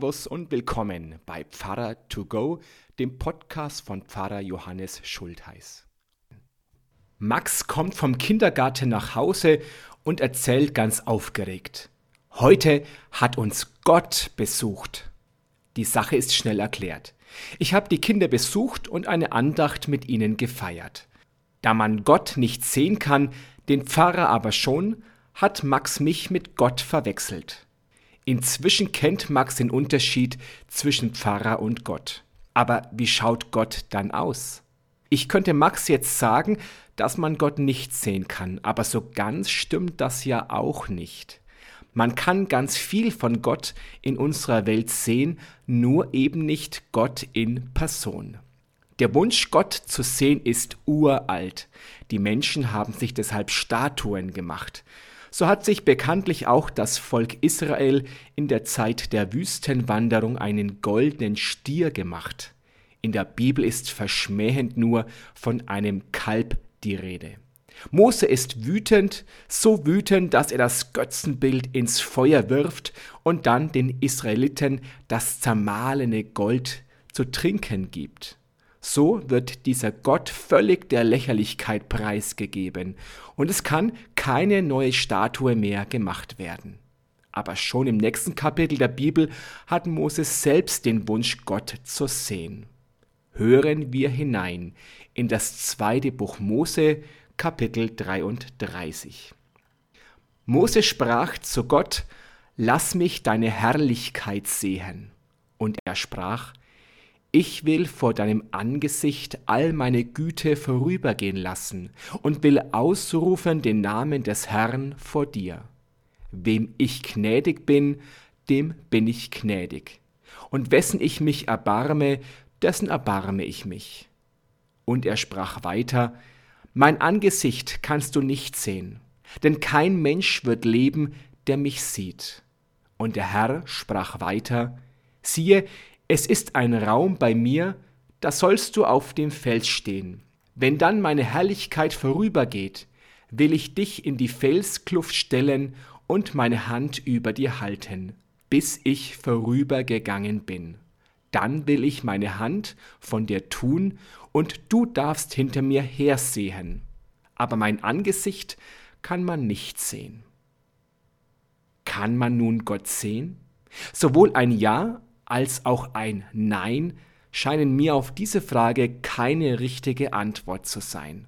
Servus und willkommen bei Pfarrer to go, dem Podcast von Pfarrer Johannes Schultheiß. Max kommt vom Kindergarten nach Hause und erzählt ganz aufgeregt. Heute hat uns Gott besucht. Die Sache ist schnell erklärt. Ich habe die Kinder besucht und eine Andacht mit ihnen gefeiert. Da man Gott nicht sehen kann, den Pfarrer aber schon, hat Max mich mit Gott verwechselt. Inzwischen kennt Max den Unterschied zwischen Pfarrer und Gott. Aber wie schaut Gott dann aus? Ich könnte Max jetzt sagen, dass man Gott nicht sehen kann, aber so ganz stimmt das ja auch nicht. Man kann ganz viel von Gott in unserer Welt sehen, nur eben nicht Gott in Person. Der Wunsch, Gott zu sehen, ist uralt. Die Menschen haben sich deshalb Statuen gemacht. So hat sich bekanntlich auch das Volk Israel in der Zeit der Wüstenwanderung einen goldenen Stier gemacht. In der Bibel ist verschmähend nur von einem Kalb die Rede. Mose ist wütend, so wütend, dass er das Götzenbild ins Feuer wirft und dann den Israeliten das zermahlene Gold zu trinken gibt. So wird dieser Gott völlig der Lächerlichkeit preisgegeben und es kann keine neue Statue mehr gemacht werden. Aber schon im nächsten Kapitel der Bibel hat Moses selbst den Wunsch, Gott zu sehen. Hören wir hinein in das zweite Buch Mose, Kapitel 33. Mose sprach zu Gott, Lass mich deine Herrlichkeit sehen. Und er sprach, ich will vor deinem Angesicht all meine Güte vorübergehen lassen und will ausrufen den Namen des Herrn vor dir. Wem ich gnädig bin, dem bin ich gnädig. Und wessen ich mich erbarme, dessen erbarme ich mich. Und er sprach weiter, Mein Angesicht kannst du nicht sehen, denn kein Mensch wird leben, der mich sieht. Und der Herr sprach weiter, Siehe, es ist ein Raum bei mir, da sollst du auf dem Fels stehen. Wenn dann meine Herrlichkeit vorübergeht, will ich dich in die Felskluft stellen und meine Hand über dir halten, bis ich vorübergegangen bin. Dann will ich meine Hand von dir tun, und du darfst hinter mir hersehen. Aber mein Angesicht kann man nicht sehen. Kann man nun Gott sehen? Sowohl ein Ja als auch ein Nein scheinen mir auf diese Frage keine richtige Antwort zu sein.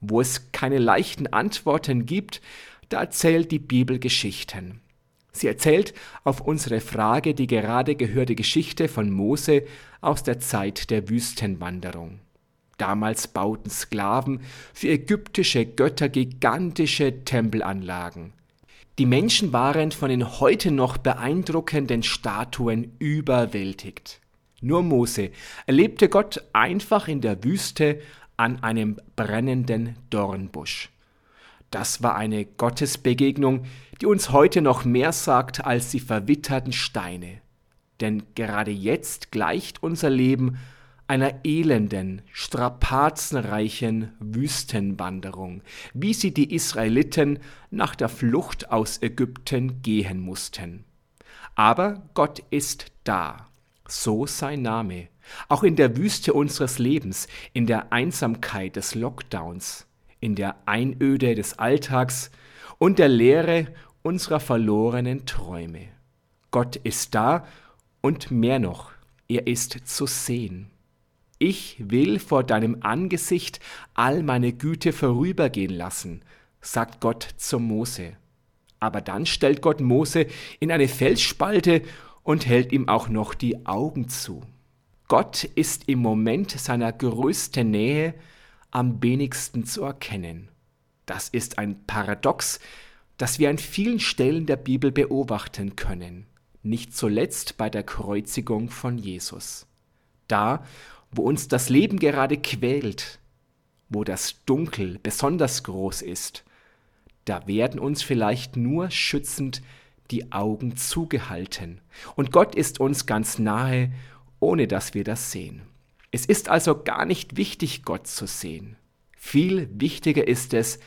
Wo es keine leichten Antworten gibt, da erzählt die Bibel Geschichten. Sie erzählt auf unsere Frage die gerade gehörte Geschichte von Mose aus der Zeit der Wüstenwanderung. Damals bauten Sklaven für ägyptische Götter gigantische Tempelanlagen. Die Menschen waren von den heute noch beeindruckenden Statuen überwältigt. Nur Mose erlebte Gott einfach in der Wüste an einem brennenden Dornbusch. Das war eine Gottesbegegnung, die uns heute noch mehr sagt als die verwitterten Steine. Denn gerade jetzt gleicht unser Leben einer elenden, strapazenreichen Wüstenwanderung, wie sie die Israeliten nach der Flucht aus Ägypten gehen mussten. Aber Gott ist da, so sein Name, auch in der Wüste unseres Lebens, in der Einsamkeit des Lockdowns, in der Einöde des Alltags und der Leere unserer verlorenen Träume. Gott ist da und mehr noch, er ist zu sehen. Ich will vor deinem Angesicht all meine Güte vorübergehen lassen, sagt Gott zu Mose. Aber dann stellt Gott Mose in eine Felsspalte und hält ihm auch noch die Augen zu. Gott ist im Moment seiner größten Nähe am wenigsten zu erkennen. Das ist ein Paradox, das wir an vielen Stellen der Bibel beobachten können, nicht zuletzt bei der Kreuzigung von Jesus. Da, wo uns das Leben gerade quält, wo das Dunkel besonders groß ist, da werden uns vielleicht nur schützend die Augen zugehalten. Und Gott ist uns ganz nahe, ohne dass wir das sehen. Es ist also gar nicht wichtig, Gott zu sehen. Viel wichtiger ist es,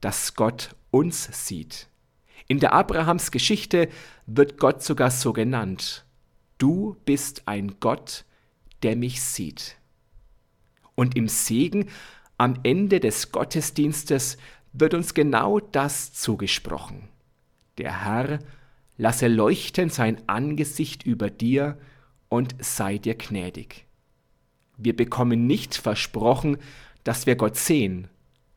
dass Gott uns sieht. In der Abrahams Geschichte wird Gott sogar so genannt. du bist ein Gott, der mich sieht. Und im Segen am Ende des Gottesdienstes wird uns genau das zugesprochen. Der Herr lasse leuchten sein Angesicht über dir und sei dir gnädig. Wir bekommen nicht versprochen, dass wir Gott sehen,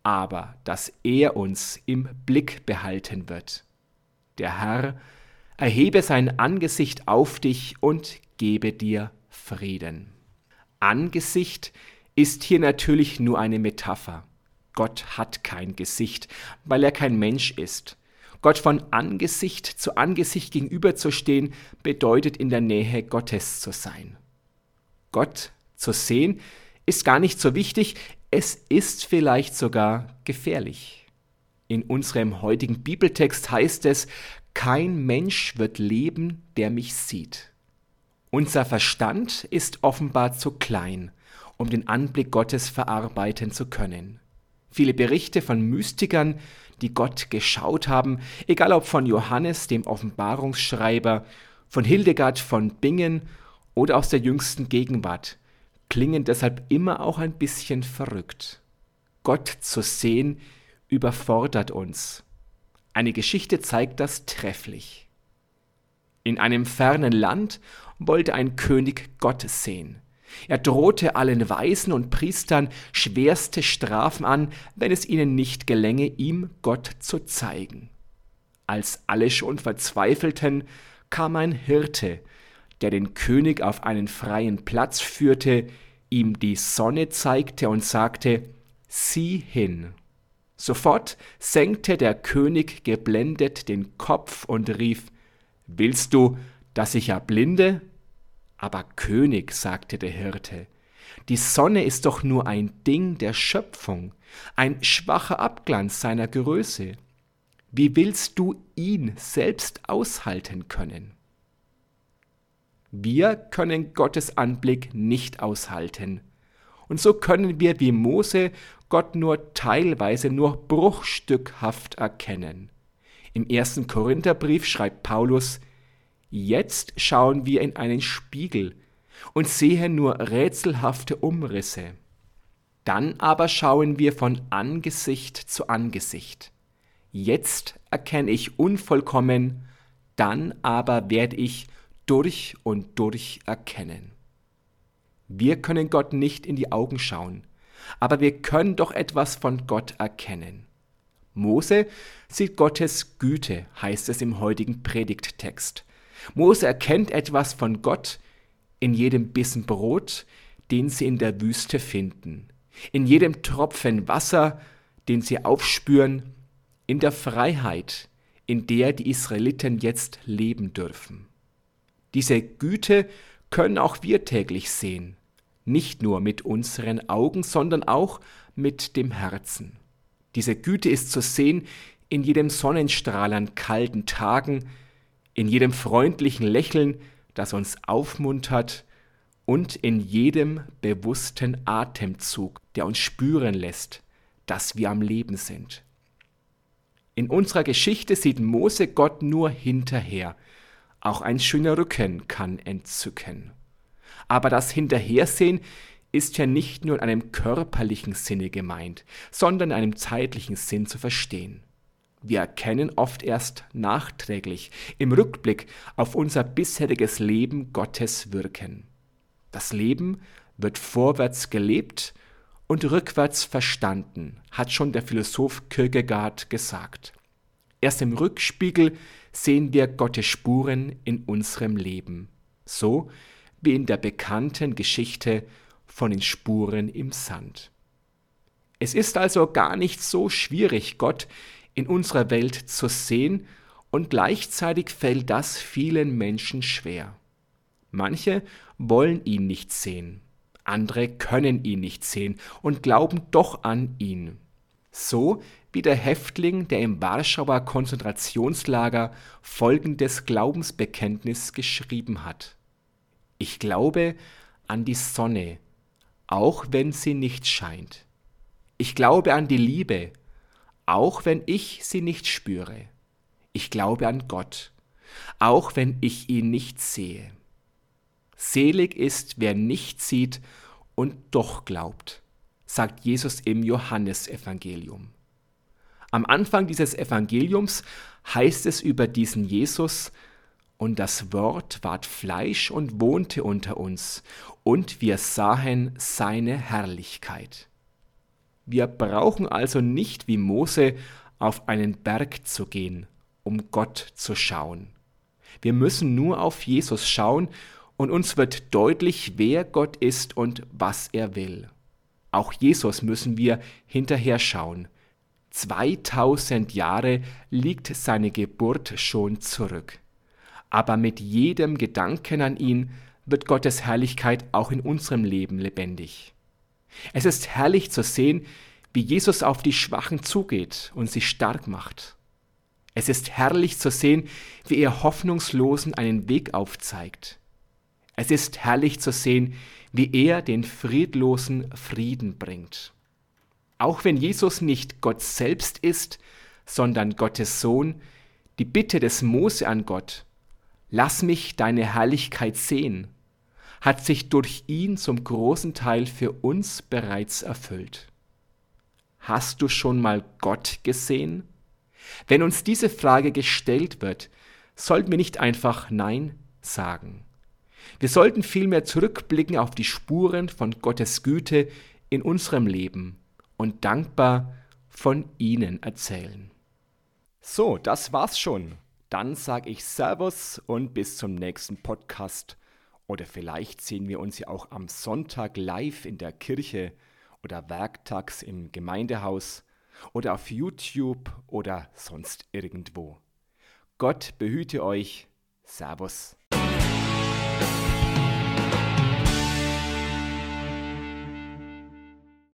aber dass er uns im Blick behalten wird. Der Herr erhebe sein Angesicht auf dich und gebe dir Frieden. Angesicht ist hier natürlich nur eine Metapher. Gott hat kein Gesicht, weil er kein Mensch ist. Gott von Angesicht zu Angesicht gegenüberzustehen, bedeutet in der Nähe Gottes zu sein. Gott zu sehen ist gar nicht so wichtig, es ist vielleicht sogar gefährlich. In unserem heutigen Bibeltext heißt es, kein Mensch wird leben, der mich sieht. Unser Verstand ist offenbar zu klein, um den Anblick Gottes verarbeiten zu können. Viele Berichte von Mystikern, die Gott geschaut haben, egal ob von Johannes, dem Offenbarungsschreiber, von Hildegard von Bingen oder aus der jüngsten Gegenwart, klingen deshalb immer auch ein bisschen verrückt. Gott zu sehen überfordert uns. Eine Geschichte zeigt das trefflich. In einem fernen Land wollte ein König Gott sehen. Er drohte allen Weisen und Priestern schwerste Strafen an, wenn es ihnen nicht gelänge, ihm Gott zu zeigen. Als alle schon verzweifelten, kam ein Hirte, der den König auf einen freien Platz führte, ihm die Sonne zeigte und sagte, Sieh hin. Sofort senkte der König geblendet den Kopf und rief, Willst du, dass ich erblinde? Aber König, sagte der Hirte, die Sonne ist doch nur ein Ding der Schöpfung, ein schwacher Abglanz seiner Größe. Wie willst du ihn selbst aushalten können? Wir können Gottes Anblick nicht aushalten. Und so können wir wie Mose Gott nur teilweise, nur bruchstückhaft erkennen. Im ersten Korintherbrief schreibt Paulus, Jetzt schauen wir in einen Spiegel und sehen nur rätselhafte Umrisse. Dann aber schauen wir von Angesicht zu Angesicht. Jetzt erkenne ich unvollkommen, dann aber werde ich durch und durch erkennen. Wir können Gott nicht in die Augen schauen, aber wir können doch etwas von Gott erkennen. Mose sieht Gottes Güte, heißt es im heutigen Predigttext. Mose erkennt etwas von Gott in jedem Bissen Brot, den sie in der Wüste finden, in jedem Tropfen Wasser, den sie aufspüren, in der Freiheit, in der die Israeliten jetzt leben dürfen. Diese Güte können auch wir täglich sehen, nicht nur mit unseren Augen, sondern auch mit dem Herzen. Diese Güte ist zu sehen in jedem Sonnenstrahl an kalten Tagen, in jedem freundlichen Lächeln, das uns aufmuntert, und in jedem bewussten Atemzug, der uns spüren lässt, dass wir am Leben sind. In unserer Geschichte sieht Mose Gott nur hinterher. Auch ein schöner Rücken kann entzücken. Aber das Hinterhersehen ist ja nicht nur in einem körperlichen Sinne gemeint, sondern in einem zeitlichen Sinn zu verstehen. Wir erkennen oft erst nachträglich im Rückblick auf unser bisheriges Leben Gottes Wirken. Das Leben wird vorwärts gelebt und rückwärts verstanden, hat schon der Philosoph Kierkegaard gesagt. Erst im Rückspiegel sehen wir Gottes Spuren in unserem Leben, so wie in der bekannten Geschichte von den Spuren im Sand. Es ist also gar nicht so schwierig, Gott in unserer Welt zu sehen, und gleichzeitig fällt das vielen Menschen schwer. Manche wollen ihn nicht sehen, andere können ihn nicht sehen und glauben doch an ihn. So wie der Häftling, der im Warschauer Konzentrationslager folgendes Glaubensbekenntnis geschrieben hat. Ich glaube an die Sonne, auch wenn sie nicht scheint. Ich glaube an die Liebe, auch wenn ich sie nicht spüre. Ich glaube an Gott, auch wenn ich ihn nicht sehe. Selig ist, wer nicht sieht und doch glaubt, sagt Jesus im Johannesevangelium. Am Anfang dieses Evangeliums heißt es über diesen Jesus, und das Wort ward Fleisch und wohnte unter uns, und wir sahen seine Herrlichkeit. Wir brauchen also nicht wie Mose auf einen Berg zu gehen, um Gott zu schauen. Wir müssen nur auf Jesus schauen und uns wird deutlich, wer Gott ist und was er will. Auch Jesus müssen wir hinterher schauen. 2000 Jahre liegt seine Geburt schon zurück aber mit jedem Gedanken an ihn wird Gottes Herrlichkeit auch in unserem Leben lebendig. Es ist herrlich zu sehen, wie Jesus auf die Schwachen zugeht und sie stark macht. Es ist herrlich zu sehen, wie er Hoffnungslosen einen Weg aufzeigt. Es ist herrlich zu sehen, wie er den Friedlosen Frieden bringt. Auch wenn Jesus nicht Gott selbst ist, sondern Gottes Sohn, die Bitte des Mose an Gott, Lass mich deine Herrlichkeit sehen, hat sich durch ihn zum großen Teil für uns bereits erfüllt. Hast du schon mal Gott gesehen? Wenn uns diese Frage gestellt wird, sollten wir nicht einfach Nein sagen. Wir sollten vielmehr zurückblicken auf die Spuren von Gottes Güte in unserem Leben und dankbar von ihnen erzählen. So, das war's schon. Dann sage ich Servus und bis zum nächsten Podcast. Oder vielleicht sehen wir uns ja auch am Sonntag live in der Kirche oder werktags im Gemeindehaus oder auf YouTube oder sonst irgendwo. Gott behüte euch. Servus.